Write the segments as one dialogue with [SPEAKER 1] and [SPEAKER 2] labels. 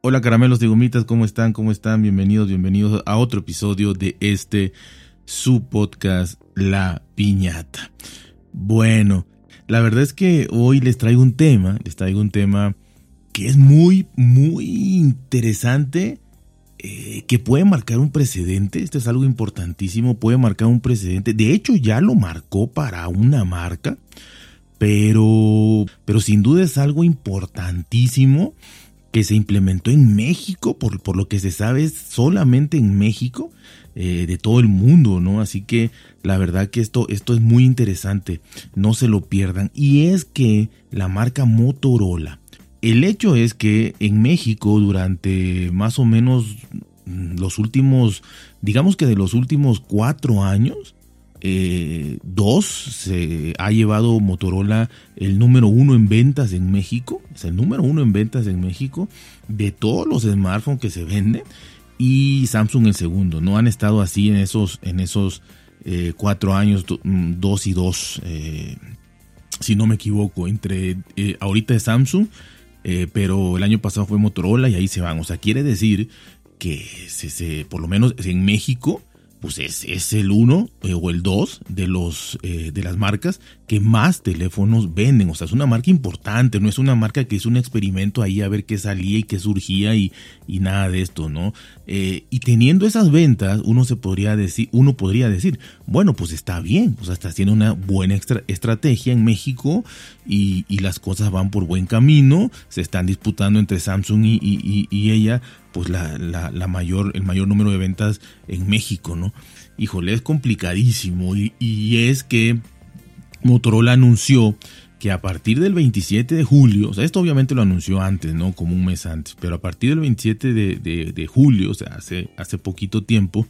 [SPEAKER 1] Hola caramelos de gomitas, ¿cómo están? ¿Cómo están? Bienvenidos, bienvenidos a otro episodio de este su podcast La Piñata. Bueno, la verdad es que hoy les traigo un tema, les traigo un tema que es muy, muy interesante, eh, que puede marcar un precedente, esto es algo importantísimo, puede marcar un precedente, de hecho ya lo marcó para una marca, pero, pero sin duda es algo importantísimo que se implementó en México, por, por lo que se sabe solamente en México, eh, de todo el mundo, ¿no? Así que la verdad que esto, esto es muy interesante, no se lo pierdan. Y es que la marca Motorola, el hecho es que en México durante más o menos los últimos, digamos que de los últimos cuatro años, eh, dos se ha llevado Motorola el número uno en ventas en México, es el número uno en ventas en México de todos los smartphones que se venden y Samsung el segundo. No han estado así en esos, en esos eh, cuatro años, mm, dos y dos, eh, si no me equivoco, entre ahorita es Samsung, pero el año pasado fue Motorola y ahí se van. O sea, quiere decir que por lo menos en México pues es, el uno eh, o el dos de, los, eh, de las marcas que más teléfonos venden. O sea, es una marca importante, no es una marca que es un experimento ahí a ver qué salía y qué surgía y, y nada de esto, ¿no? Eh, y teniendo esas ventas, uno se podría decir, uno podría decir, bueno, pues está bien, o sea, está haciendo una buena estrategia en México y, y, las cosas van por buen camino, se están disputando entre Samsung y, y, y ella pues la, la, mayor, el mayor número de ventas en México, ¿no? Híjole, es complicadísimo y, es que Motorola anunció que a partir del 27 de julio, o sea, esto obviamente lo anunció antes, ¿no? Como un mes antes, pero a partir del 27 de, de julio, o sea, hace, hace poquito tiempo,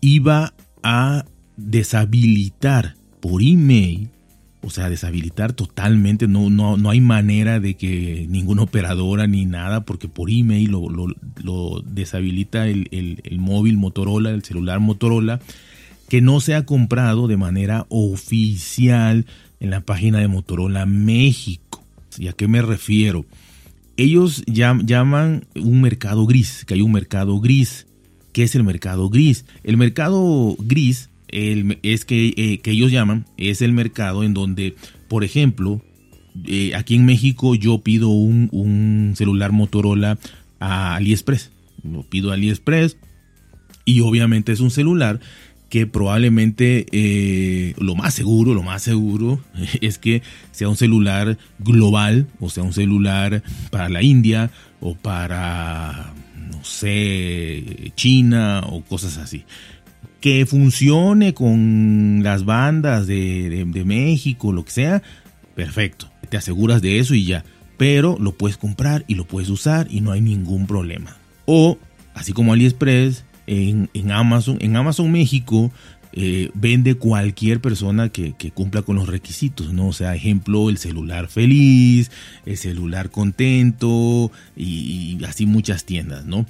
[SPEAKER 1] iba a deshabilitar por email o sea, deshabilitar totalmente, no, no, no hay manera de que ninguna operadora ni nada, porque por email lo, lo, deshabilita el, el, móvil Motorola, el celular Motorola, que no se ha comprado de manera oficial en la página de Motorola México. ¿Y a qué me refiero? Ellos llaman un mercado gris, que hay un mercado gris. ¿Qué es el mercado gris? El mercado gris es que, eh, que, ellos llaman, es el mercado en donde, por ejemplo, eh, aquí en México yo pido un, celular Motorola a AliExpress. Lo pido a AliExpress y obviamente es un celular que probablemente eh, lo más seguro, lo más seguro es que sea un celular global, o sea, un celular para la India o para, no sé, China o cosas así que funcione con las bandas de, México, lo que sea, perfecto. Te aseguras de eso y ya. Pero lo puedes comprar y lo puedes usar y no hay ningún problema. O, así como AliExpress, en, Amazon, en Amazon México, eh, vende cualquier persona que, cumpla con los requisitos, ¿no? O sea, ejemplo, el celular feliz, el celular contento y así muchas tiendas, ¿no?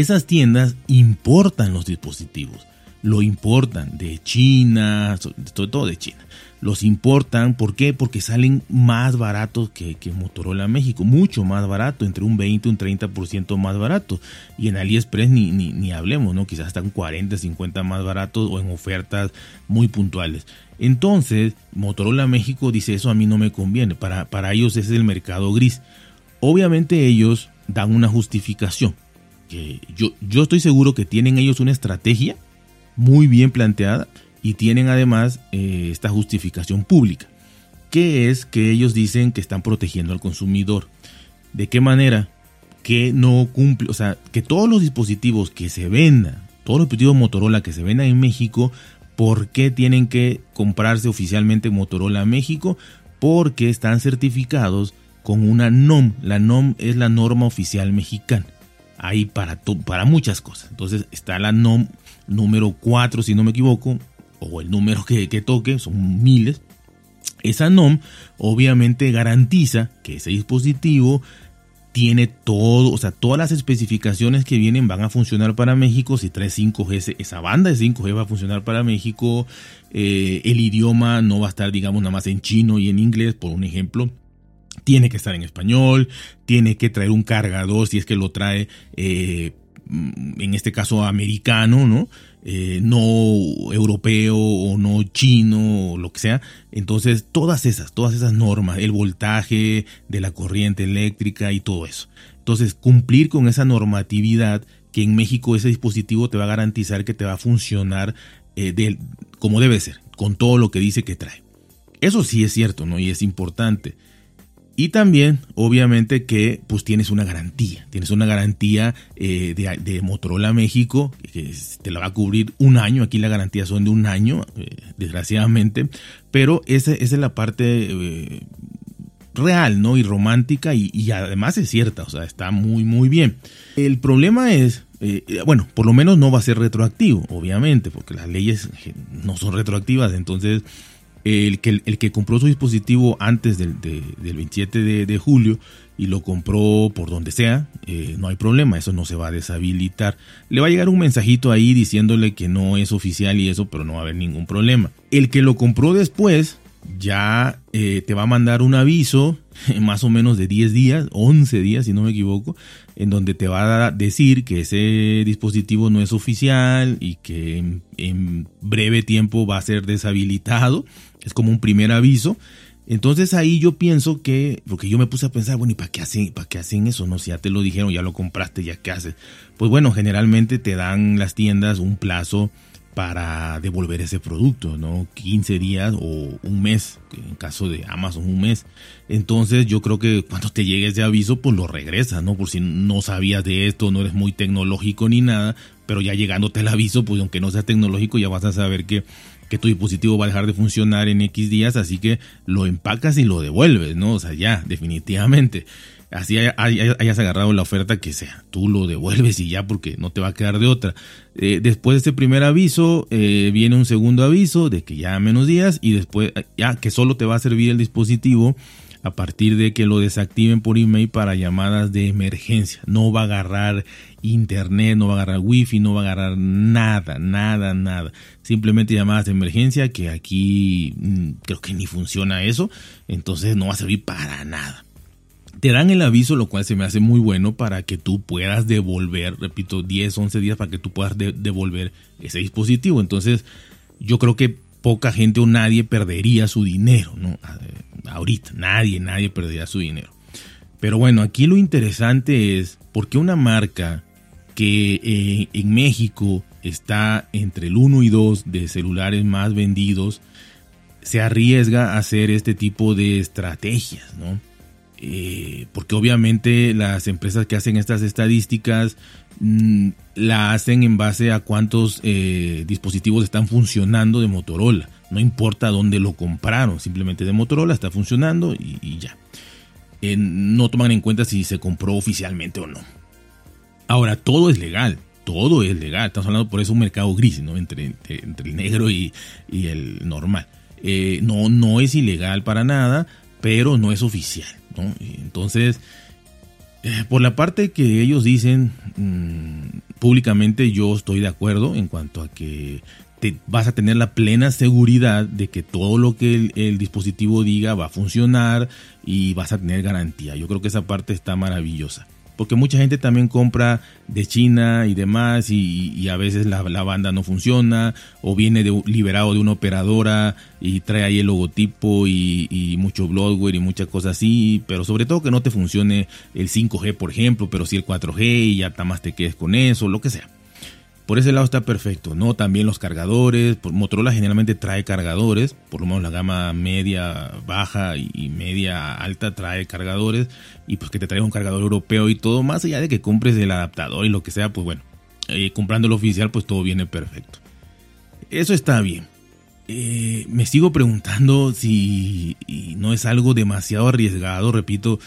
[SPEAKER 1] Esas tiendas importan los dispositivos. Lo importan de China, sobre todo de China. Los importan, ¿por qué? Porque salen más baratos que, Motorola México, mucho más barato, entre un 20 y un 30% más barato. Y en AliExpress ni, ni, ni hablemos, ¿no? Quizás están 40, 50 más baratos o en ofertas muy puntuales. Entonces, Motorola México dice, eso a mí no me conviene, para, para ellos es el mercado gris. Obviamente ellos dan una justificación yo, yo estoy seguro que tienen ellos una estrategia muy bien planteada y tienen además eh, esta justificación pública, que es que ellos dicen que están protegiendo al consumidor. ¿De qué manera? Que no cumple, o sea, que todos los dispositivos que se vendan, todos los dispositivos Motorola que se vendan en México, ¿por qué tienen que comprarse oficialmente Motorola México? Porque están certificados con una NOM. La NOM es la norma oficial mexicana hay para, para muchas cosas. Entonces está la NOM número 4, si no me equivoco, o el número que, que toque, son miles. Esa NOM obviamente garantiza que ese dispositivo tiene todo, o sea, todas las especificaciones que vienen van a funcionar para México. Si trae 5G, esa banda de 5G va a funcionar para México. Eh, el idioma no va a estar, digamos, nada más en chino y en inglés, por un ejemplo tiene que estar en español, tiene que traer un cargador si es que lo trae, eh, en este caso americano, ¿no? Eh, no europeo o no chino o lo que sea. Entonces, todas esas, todas esas normas, el voltaje de la corriente eléctrica y todo eso. Entonces, cumplir con esa normatividad que en México ese dispositivo te va a garantizar que te va a funcionar eh, como debe ser, con todo lo que dice que trae. Eso sí es cierto, ¿no? Y es importante. Y también, obviamente, que pues tienes una garantía. Tienes una garantía eh, de, Motorola México que te la va a cubrir un año. Aquí la garantía son de un año, eh, desgraciadamente. Pero esa, es la parte eh, real, ¿no? Y romántica y, además es cierta. O sea, está muy, muy bien. El problema es, bueno, por lo menos no va a ser retroactivo, obviamente, porque las leyes no son retroactivas. Entonces el que, el que compró su dispositivo antes del, 27 de, julio y lo compró por donde sea, eh, no hay problema, eso no se va a deshabilitar. Le va a llegar un mensajito ahí diciéndole que no es oficial y eso, pero no va a haber ningún problema. El que lo compró después ya eh, te va a mandar un aviso, más o menos de 10 días, 11 días si no me equivoco, en donde te va a decir que ese dispositivo no es oficial y que en breve tiempo va a ser deshabilitado es como un primer aviso. Entonces ahí yo pienso que, porque yo me puse a pensar, bueno, ¿y para qué hacen, para qué hacen eso? No, si ya te lo dijeron, ya lo compraste, ya qué haces. Pues bueno, generalmente te dan las tiendas un plazo para devolver ese producto, ¿no? 15 días o un mes, en caso de Amazon un mes. Entonces yo creo que cuando te llegue ese aviso, pues lo regresas, ¿no? Por si no sabías de esto, no eres muy tecnológico ni nada, pero ya llegándote el aviso, pues aunque no sea tecnológico, ya vas a saber que que tu dispositivo va a dejar de funcionar en X días, así que lo empacas y lo devuelves, ¿no? O sea, ya, definitivamente. Así hayas agarrado la oferta que sea, tú lo devuelves y ya porque no te va a quedar de otra. Eh, después de este primer aviso, eh, viene un segundo aviso de que ya menos días y después ya que solo te va a servir el dispositivo a partir de que lo desactiven por email para llamadas de emergencia. No va a agarrar internet, no va a agarrar wifi, no va a agarrar nada, nada, nada. Simplemente llamadas de emergencia que aquí mm, creo que ni funciona eso. Entonces no va a servir para nada. Te dan el aviso, lo cual se me hace muy bueno para que tú puedas devolver, repito, 10, 11 días para que tú puedas devolver ese dispositivo. Entonces, yo creo que poca gente o nadie perdería su dinero, ¿no? Ahorita, nadie, nadie perdería su dinero. Pero bueno, aquí lo interesante es por qué una marca que eh, en México está entre el 1 y 2 de celulares más vendidos se arriesga a hacer este tipo de estrategias, ¿no? Eh, porque obviamente las empresas que hacen estas estadísticas mm, la hacen en base a cuántos eh, dispositivos están funcionando de Motorola. No importa dónde lo compraron, simplemente de Motorola está funcionando y, ya. Eh, no toman en cuenta si se compró oficialmente o no. Ahora, todo es legal, todo es legal. Estamos hablando por eso un mercado gris, ¿no? Entre, el negro y, el normal. no, no es ilegal para nada, pero no es oficial. Entonces, eh, por la parte que ellos dicen mm, públicamente, yo estoy de acuerdo en cuanto a que te vas a tener la plena seguridad de que todo lo que el, dispositivo diga va a funcionar y vas a tener garantía. Yo creo que esa parte está maravillosa porque mucha gente también compra de China y demás y, a veces la, banda no funciona o viene de, liberado de una operadora y trae ahí el logotipo y, mucho bloodware y muchas cosas así, pero sobre todo que no te funcione el 5G por ejemplo, pero sí el 4G y ya más te quedes con eso, lo que sea. Por ese lado está perfecto, ¿no? También los cargadores. Motorola generalmente trae cargadores, por lo menos la gama media, baja y media alta trae cargadores. Y pues que te traiga un cargador europeo y todo, más allá de que compres el adaptador y lo que sea, pues bueno, eh, comprando el oficial, pues todo viene perfecto. Eso está bien. Eh, me sigo preguntando si no es algo demasiado arriesgado, repito,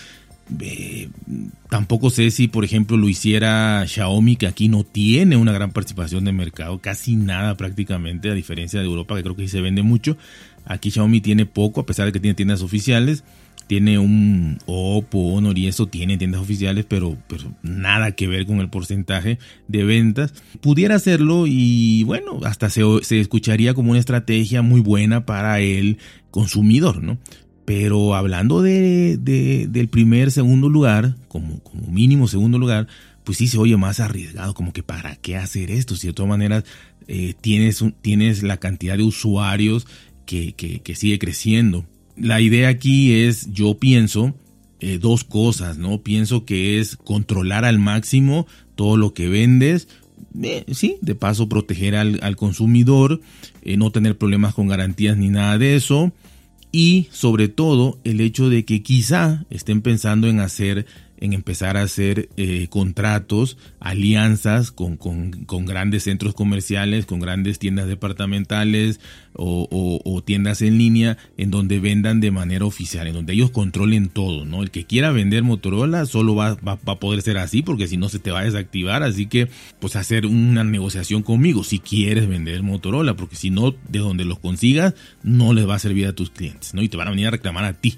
[SPEAKER 1] tampoco sé si, por ejemplo, lo hiciera Xiaomi, que aquí no tiene una gran participación de mercado, casi nada prácticamente, a diferencia de Europa, que creo que sí se vende mucho. Aquí Xiaomi tiene poco, a pesar de que tiene tiendas oficiales. Tiene un Oppo, Honor y eso tiene tiendas oficiales, pero, pero nada que ver con el porcentaje de ventas. Pudiera hacerlo y bueno, hasta se, se escucharía como una estrategia muy buena para el consumidor, ¿no? Pero hablando de, del primer, segundo lugar, como, mínimo segundo lugar, pues sí se oye más arriesgado, como que para qué hacer esto, si de todas maneras eh, tienes, tienes la cantidad de usuarios que, que, sigue creciendo. La idea aquí es, yo pienso, eh, dos cosas, ¿no? Pienso que es controlar al máximo todo lo que vendes, eh, sí, de paso proteger al, al consumidor, no tener problemas con garantías ni nada de eso, y sobre todo el hecho de que quizá estén pensando en hacer en empezar a hacer eh, contratos, alianzas con, con, grandes centros comerciales, con grandes tiendas departamentales o, tiendas en línea en donde vendan de manera oficial, en donde ellos controlen todo, ¿no? El que quiera vender Motorola solo va, va, a poder ser así porque si no se te va a desactivar, así que pues hacer una negociación conmigo si quieres vender Motorola, porque si no, de donde los consigas, no les va a servir a tus clientes, ¿no? Y te van a venir a reclamar a ti.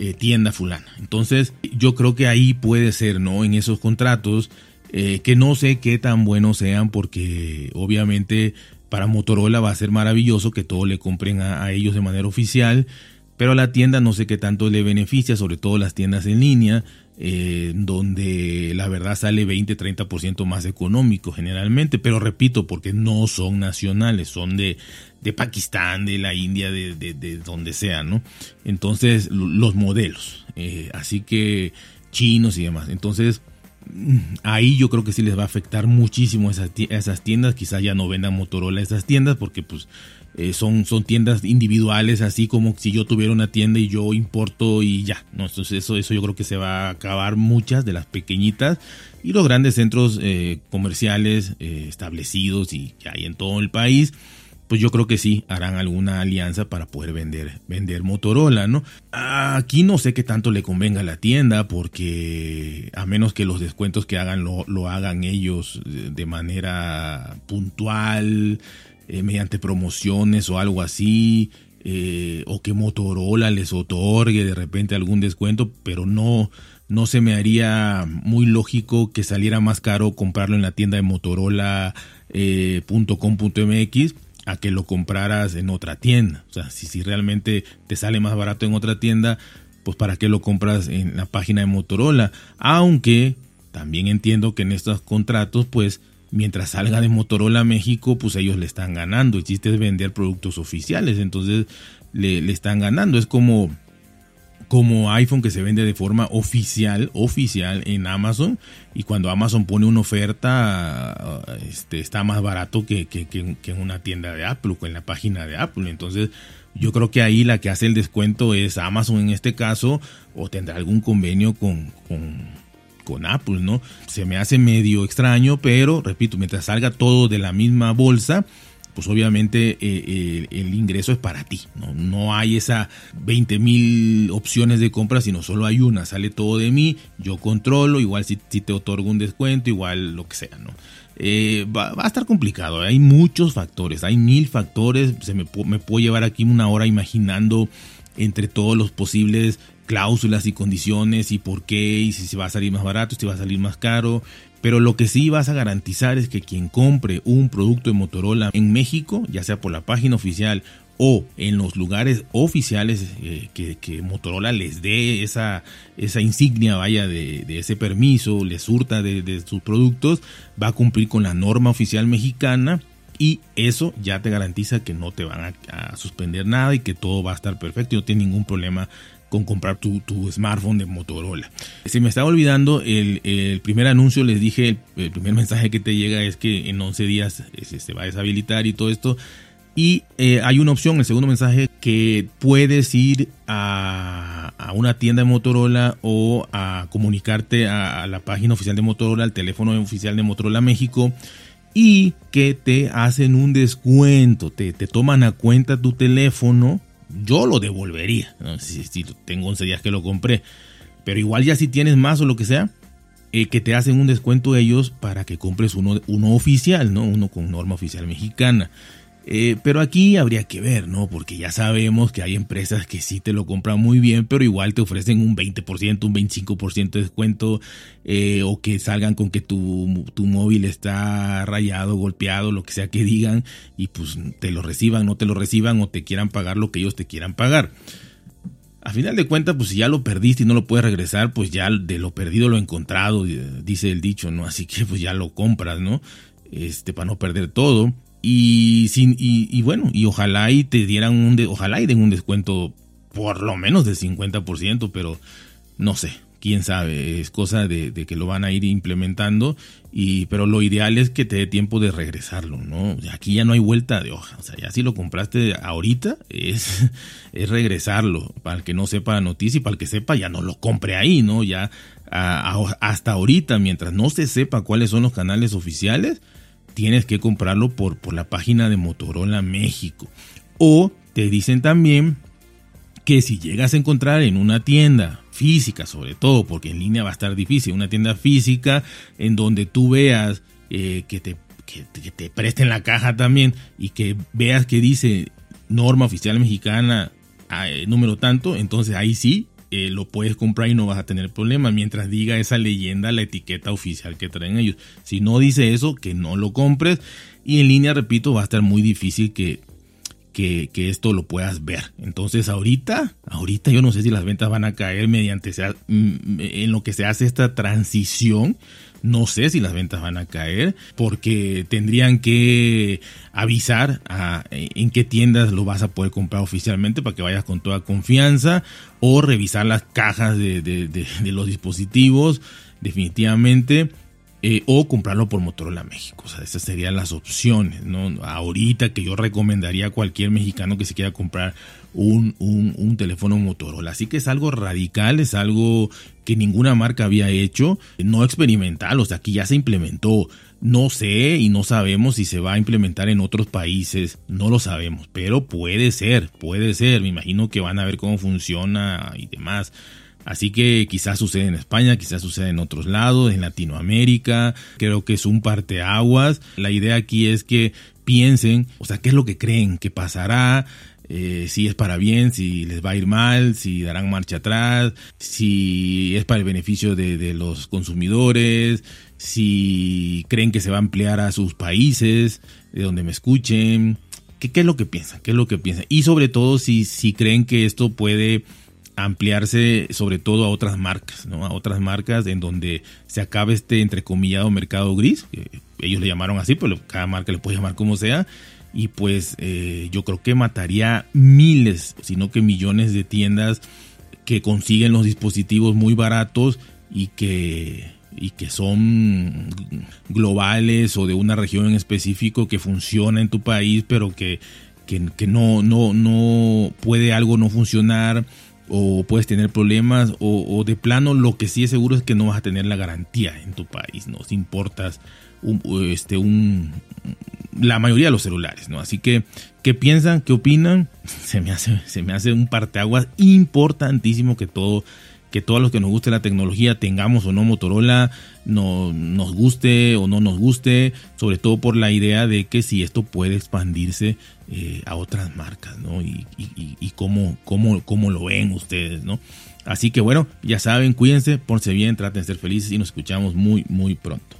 [SPEAKER 1] Eh, tienda fulana. Entonces, yo creo que ahí puede ser, ¿no? En esos contratos, eh, que no sé qué tan buenos sean, porque obviamente para Motorola va a ser maravilloso que todo le compren a, ellos de manera oficial, pero a la tienda no sé qué tanto le beneficia, sobre todo las tiendas en línea, eh, donde la verdad sale 20-30% más económico generalmente, pero repito, porque no son nacionales, son de, de Pakistán, de la India, de, de, donde sea, ¿no? Entonces, los modelos, eh, así que chinos y demás. Entonces, mm, ahí yo creo que sí les va a afectar muchísimo a esas, tiendas, quizás ya no vendan Motorola esas tiendas, porque pues eh, son, son tiendas individuales, así como si yo tuviera una tienda y yo importo y ya, ¿no? Entonces eso, eso yo creo que se va a acabar muchas de las pequeñitas y los grandes centros eh, comerciales establecidos y que hay en todo el país. Pues yo creo que sí harán alguna alianza para poder vender, vender Motorola, ¿no? Aquí no sé qué tanto le convenga a la tienda, porque a menos que los descuentos que hagan lo, lo hagan ellos de manera puntual, eh, mediante promociones o algo así, eh, o que Motorola les otorgue de repente algún descuento, pero no, no se me haría muy lógico que saliera más caro comprarlo en la tienda de motorola.com.mx eh, a que lo compraras en otra tienda. O sea, si, si realmente te sale más barato en otra tienda, pues para qué lo compras en la página de Motorola. Aunque también entiendo que en estos contratos, pues mientras salga de Motorola México, pues ellos le están ganando. El vender productos oficiales, entonces le, están ganando. Es como, como iPhone que se vende de forma oficial, oficial en Amazon. Y cuando Amazon pone una oferta, este, está más barato que, en una tienda de Apple o en la página de Apple. Entonces, yo creo que ahí la que hace el descuento es Amazon en este caso, o tendrá algún convenio con con Apple, ¿no? Se me hace medio extraño, pero repito, mientras salga todo de la misma bolsa, pues obviamente eh, eh, el ingreso es para ti, ¿no? No hay esa 20 mil opciones de compra, sino solo hay una, sale todo de mí, yo controlo, igual si, te otorgo un descuento, igual lo que sea, ¿no? Eh, va, a estar complicado, hay muchos factores, hay mil factores, se me, me puedo llevar aquí una hora imaginando entre todos los posibles cláusulas y condiciones y por qué y si se va a salir más barato, si va a salir más caro. Pero lo que sí vas a garantizar es que quien compre un producto de Motorola en México, ya sea por la página oficial o en los lugares oficiales eh, que, Motorola les dé esa, esa insignia, vaya, de, ese permiso, les surta de, sus productos, va a cumplir con la norma oficial mexicana y eso ya te garantiza que no te van a, a, suspender nada y que todo va a estar perfecto y no tiene ningún problema con comprar tu, smartphone de Motorola. Se me estaba olvidando el, primer anuncio, les dije, el, primer mensaje que te llega es que en 11 días eh, se, va a deshabilitar y todo esto. Y eh, hay una opción, el segundo mensaje, que puedes ir a, una tienda de Motorola o a comunicarte a, la página oficial de Motorola, al teléfono oficial de Motorola México y que te hacen un descuento, te, te toman a cuenta tu teléfono yo lo devolvería. Si, tengo 11 días que lo compré. Pero igual ya si tienes más o lo que sea, eh, que te hacen un descuento ellos para que compres uno, uno oficial, ¿no? Uno con norma oficial mexicana. Eh, pero aquí habría que ver, ¿no? Porque ya sabemos que hay empresas que sí te lo compran muy bien, pero igual te ofrecen un 20%, un 25% de descuento, eh, o que salgan con que tu, tu, móvil está rayado, golpeado, lo que sea que digan, y pues te lo reciban, no te lo reciban, o te quieran pagar lo que ellos te quieran pagar. a final de cuentas, pues si ya lo perdiste y no lo puedes regresar, pues ya de lo perdido lo encontrado, dice el dicho, ¿no? Así que pues ya lo compras, ¿no? Este, para no perder todo. Y, sin, y, bueno, y ojalá y te dieran un, de, ojalá y den un descuento por lo menos del 50%, pero no sé, quién sabe, es cosa de, que lo van a ir implementando, y, pero lo ideal es que te dé tiempo de regresarlo, ¿no? Aquí ya no hay vuelta de hoja, o sea, ya si lo compraste ahorita, es, es regresarlo, para el que no sepa la noticia y para el que sepa ya no lo compre ahí, ¿no? Ya hasta ahorita, mientras no se sepa cuáles son los canales oficiales, tienes que comprarlo por, por la página de Motorola México. O te dicen también que si llegas a encontrar en una tienda física, sobre todo, porque en línea va a estar difícil, una tienda física en donde tú veas eh, que, te, que, te presten la caja también y que veas que dice norma oficial mexicana ah, eh, número tanto, entonces ahí sí eh, lo puedes comprar y no vas a tener problema mientras diga esa leyenda, la etiqueta oficial que traen ellos. Si no dice eso, que no lo compres. Y en línea, repito, va a estar muy difícil que, que, esto lo puedas ver. Entonces ahorita, ahorita yo no sé si las ventas van a caer mediante mm, en lo que se hace esta transición. No sé si las ventas van a caer porque tendrían que avisar a, en qué tiendas lo vas a poder comprar oficialmente para que vayas con toda confianza o revisar las cajas de, de los dispositivos definitivamente eh, o comprarlo por Motorola México. O sea, esas serían las opciones, ¿no? Ahorita que yo recomendaría a cualquier mexicano que se quiera comprar un, un, teléfono Motorola. Así que es algo radical, es algo que ninguna marca había hecho, no experimental, o sea, aquí ya se implementó. No sé y no sabemos si se va a implementar en otros países, no lo sabemos, pero puede ser, puede ser, me imagino que van a ver cómo funciona y demás. Así que quizás sucede en España, quizás sucede en otros lados, en Latinoamérica. Creo que es un parteaguas. La idea aquí es que piensen, o sea, qué es lo que creen que pasará, eh, si es para bien, si les va a ir mal, si darán marcha atrás, si es para el beneficio de, los consumidores, si creen que se va a ampliar a sus países, de donde me escuchen. ¿Qué, qué es lo que piensan? ¿Qué es lo que piensan? Y sobre todo si, si creen que esto puede ampliarse sobre todo a otras marcas, ¿no? A otras marcas en donde se acabe este entrecomillado mercado gris, ellos le llamaron así, pero cada marca le puede llamar como sea, y pues eh, yo creo que mataría miles, sino que millones de tiendas que consiguen los dispositivos muy baratos y que y que son globales o de una región en específico que funciona en tu país, pero que, que, que no, no, no puede algo no funcionar o puedes tener problemas o, de plano lo que sí es seguro es que no vas a tener la garantía en tu país, ¿no? Si importas un, este, un, la mayoría de los celulares, ¿no? Así que, ¿qué piensan? ¿Qué opinan? Se me hace, se me hace un parteaguas importantísimo que todo que todos los que nos guste la tecnología, tengamos o no Motorola, no, nos guste o no nos guste, sobre todo por la idea de que si esto puede expandirse eh, a otras marcas, ¿no? Y, y, cómo, cómo, cómo, lo ven ustedes, ¿no? Así que bueno, ya saben, cuídense, ponse bien, traten de ser felices y nos escuchamos muy, muy pronto.